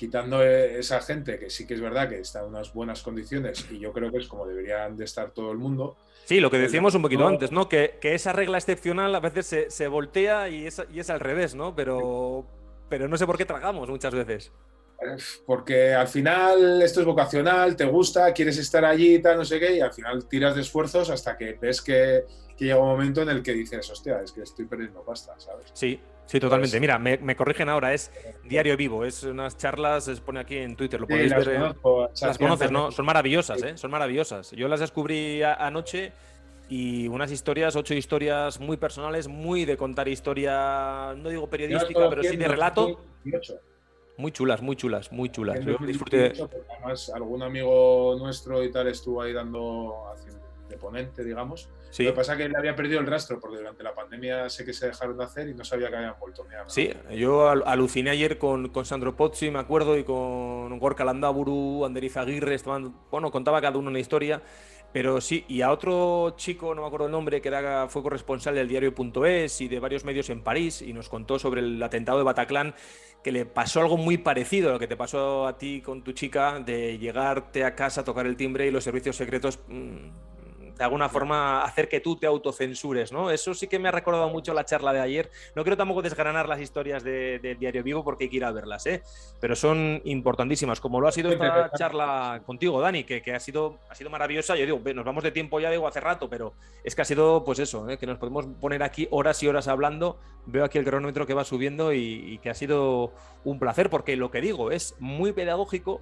quitando esa gente que sí que es verdad que está en unas buenas condiciones y yo creo que es como deberían de estar todo el mundo, Sí, lo que decíamos un poquito antes, ¿no? Que, esa regla excepcional a veces se, voltea y es, y es, al revés, ¿no? Pero, pero no sé por qué tragamos muchas veces. Porque al final esto es vocacional, te gusta, quieres estar allí y tal, no sé qué, y al final tiras de esfuerzos hasta que ves que, llega un momento en el que dices, hostia, es que estoy perdiendo pasta, ¿sabes? Sí, sí, totalmente. Pues Mira, me, corrigen ahora, es Diario Vivo, es unas charlas, se pone aquí en Twitter, lo podéis ver. ¿eh? las conoces, ¿no? Son maravillosas, ¿eh? Son maravillosas. Yo las descubrí anoche y unas historias, ocho historias muy personales, muy de contar historia, no digo periodística, pero sí de relato. Muy chulas, muy chulas, muy chulas. Yo disfruté. Además, algún amigo nuestro y tal estuvo ahí dando de ponente, digamos. Lo que pasa es que le había perdido el rastro porque durante la pandemia sé que se dejaron de hacer y no sabía que habían vuelto. Sí, yo aluciné ayer con, con, Sandro Pozzi, me acuerdo, y con Gorka Landaburu, Anderiz Aguirre, estaban, bueno, contaba cada uno una historia pero sí, y a otro chico, no me acuerdo el nombre, que era, fue corresponsal del diario.es y de varios medios en París y nos contó sobre el atentado de Bataclan, que le pasó algo muy parecido a lo que te pasó a ti con tu chica, de llegarte a casa, tocar el timbre y los servicios secretos mm, de alguna forma hacer que tú te autocensures, ¿no? Eso sí que me ha recordado mucho la charla de ayer. No quiero tampoco desgranar las historias del de Diario Vivo porque hay que ir a verlas, ¿eh? Pero son importantísimas, como lo ha sido esta charla contigo, Dani, que, ha, sido, ha sido maravillosa. Yo digo, nos vamos de tiempo ya, digo, hace rato, pero es que ha sido, pues eso, ¿eh? que nos podemos poner aquí horas y horas hablando. Veo aquí el cronómetro que va subiendo y que ha sido un placer, porque lo que digo es muy pedagógico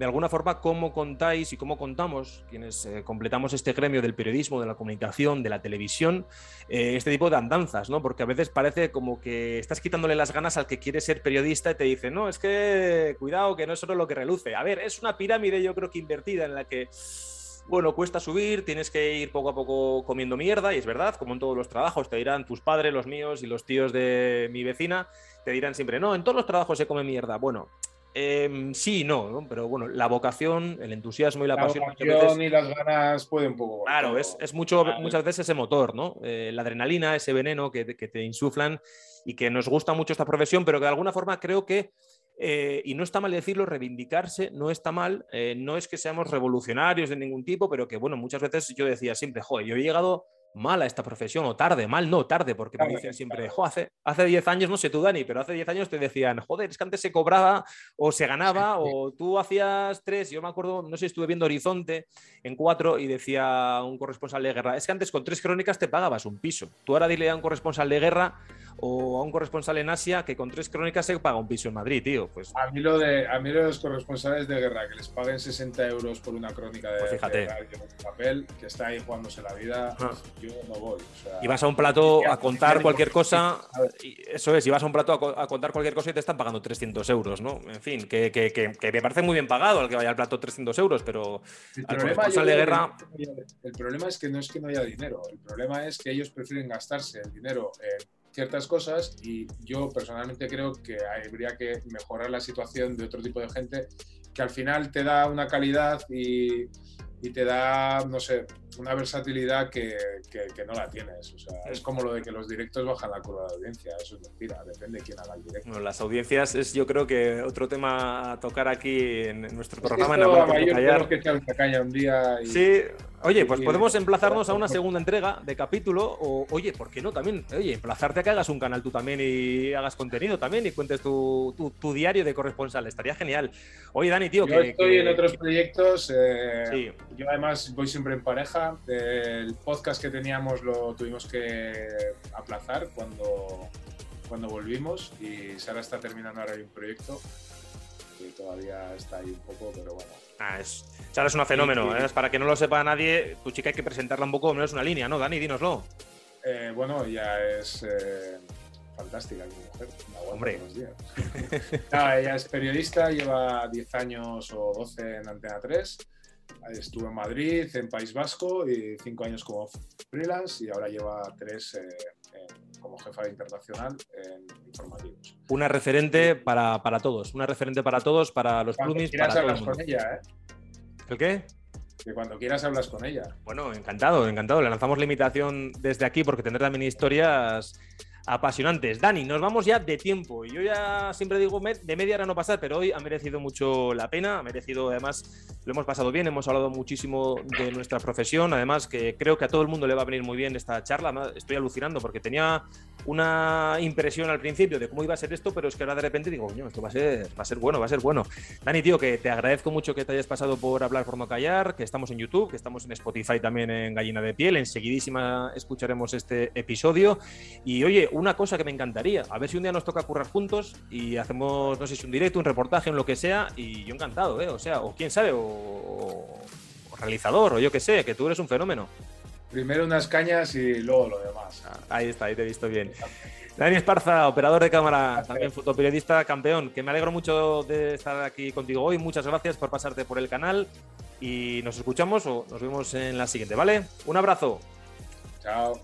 de alguna forma cómo contáis y cómo contamos, quienes eh, completamos este gremio del periodismo, de la comunicación, de la televisión, eh, este tipo de andanzas, ¿no? Porque a veces parece como que estás quitándole las ganas al que quiere ser periodista y te dice, no, es que cuidado, que no es solo lo que reluce. A ver, es una pirámide yo creo que invertida en la que bueno, cuesta subir, tienes que ir poco a poco comiendo mierda, y es verdad, como en todos los trabajos, te dirán tus padres, los míos y los tíos de mi vecina, te dirán siempre, no, en todos los trabajos se come mierda. Bueno, Em, sí, no, pero bueno, la vocación, el entusiasmo y la, pasión. y las ganas pueden un poco. Claro, es, mucho, muchas veces ese motor, ¿no? Eh, la adrenalina, ese veneno que, te insuflan y que nos gusta mucho esta profesión, pero que de alguna forma creo que eh, y no está mal decirlo, reivindicarse, no está mal, eh, no es que seamos revolucionarios de ningún tipo, pero que bueno, muchas veces yo decía siempre, joder, yo he llegado mal a esta profesión, o tarde, mal no, tarde, porque me dicen siempre, hace, hace 10 años, no sé tú, Dani, pero hace 10 años te decían, joder, es que antes se cobraba o se ganaba, o tú hacías tres, yo me acuerdo, no sé, estuve viendo Horizonte en cuatro y decía un corresponsal de guerra, es que antes con tres crónicas te pagabas un piso, tú ahora dile a un corresponsal de guerra o a un corresponsal en Asia que con tres crónicas se paga un piso en Madrid, tío. Pues... A, mí lo de, a mí los corresponsales de guerra que les paguen 60 euros por una crónica de, pues fíjate. papel, que está ahí jugándose la vida, ah. yo no voy. y vas a un plato a contar cualquier cosa, y eso es, y vas a un plato a, contar cualquier cosa y te están pagando 300 euros, ¿no? En fin, que, que, que, me parece muy bien pagado al que vaya al plato 300 euros, pero el al corresponsal de guerra... El problema es que no es que no haya dinero, el problema es que ellos prefieren gastarse el dinero en ciertas cosas y yo personalmente creo que habría que mejorar la situación de otro tipo de gente que al final te da una calidad y, y te da, no sé, una versatilidad que, que, no la tienes. O sea, es como lo de que los directos bajan la curva de audiencia. Eso es mentira, depende de quién haga el directo. Bueno, las audiencias es, yo creo que otro tema a tocar aquí en nuestro programa. en que caña un día. Sí, Oye, pues podemos emplazarnos a una segunda entrega de capítulo o, oye, ¿por qué no también? Oye, emplazarte a que hagas un canal tú también y hagas contenido también y cuentes tu, tu, diario de corresponsal. Estaría genial. Oye, Dani, tío, yo estoy en otros proyectos. Eh, sí. Yo además voy siempre en pareja. El podcast que teníamos lo tuvimos que aplazar cuando, cuando volvimos y Sara está terminando ahora un proyecto que todavía está ahí un poco, pero bueno Ah, es, Sara es una fenómeno. ¿eh? Para que no lo sepa nadie, tu chica hay que presentarla un poco, no es una línea, ¿no? Dani, dínoslo. Eh, bueno, ya es eh, fantástica mi mujer. Hombre. días. ella es periodista, lleva 10 años o 12 en Antena 3. Estuvo en Madrid, en País Vasco, y 5 años como freelance, y ahora lleva 3 como jefa internacional en informativos. Una referente para, para todos, una referente para todos, para los plumis, para todo el con ella, ¿eh? ¿El qué? Que cuando quieras hablas con ella. Bueno, encantado, encantado. Le lanzamos la invitación desde aquí porque tendrá también historias apasionantes. Dani, nos vamos ya de tiempo. Yo ya siempre digo de media hora no pasar, pero hoy ha merecido mucho la pena, ha merecido además, lo hemos pasado bien, hemos hablado muchísimo de nuestra profesión, además que creo que a todo el mundo le va a venir muy bien esta charla, estoy alucinando porque tenía una impresión al principio de cómo iba a ser esto, pero es que ahora de repente digo, coño, esto va a ser, va a ser bueno, va a ser bueno. Dani, tío, que te agradezco mucho que te hayas pasado por hablar por no callar, que estamos en YouTube, que estamos en Spotify también en Gallina de Piel, enseguidísima escucharemos este episodio. Y oye, una cosa que me encantaría, a ver si un día nos toca currar juntos y hacemos, no sé si un directo, un reportaje, en lo que sea, y yo encantado, ¿eh? O sea, o quién sabe, o, realizador, o yo qué sé, que tú eres un fenómeno. Primero unas cañas y luego lo demás. Ah, ahí está, ahí te he visto bien. Dani Esparza, operador de cámara, también fotoperiodista, campeón, que me alegro mucho de estar aquí contigo hoy. Muchas gracias por pasarte por el canal y nos escuchamos o nos vemos en la siguiente, ¿vale? Un abrazo. Chao.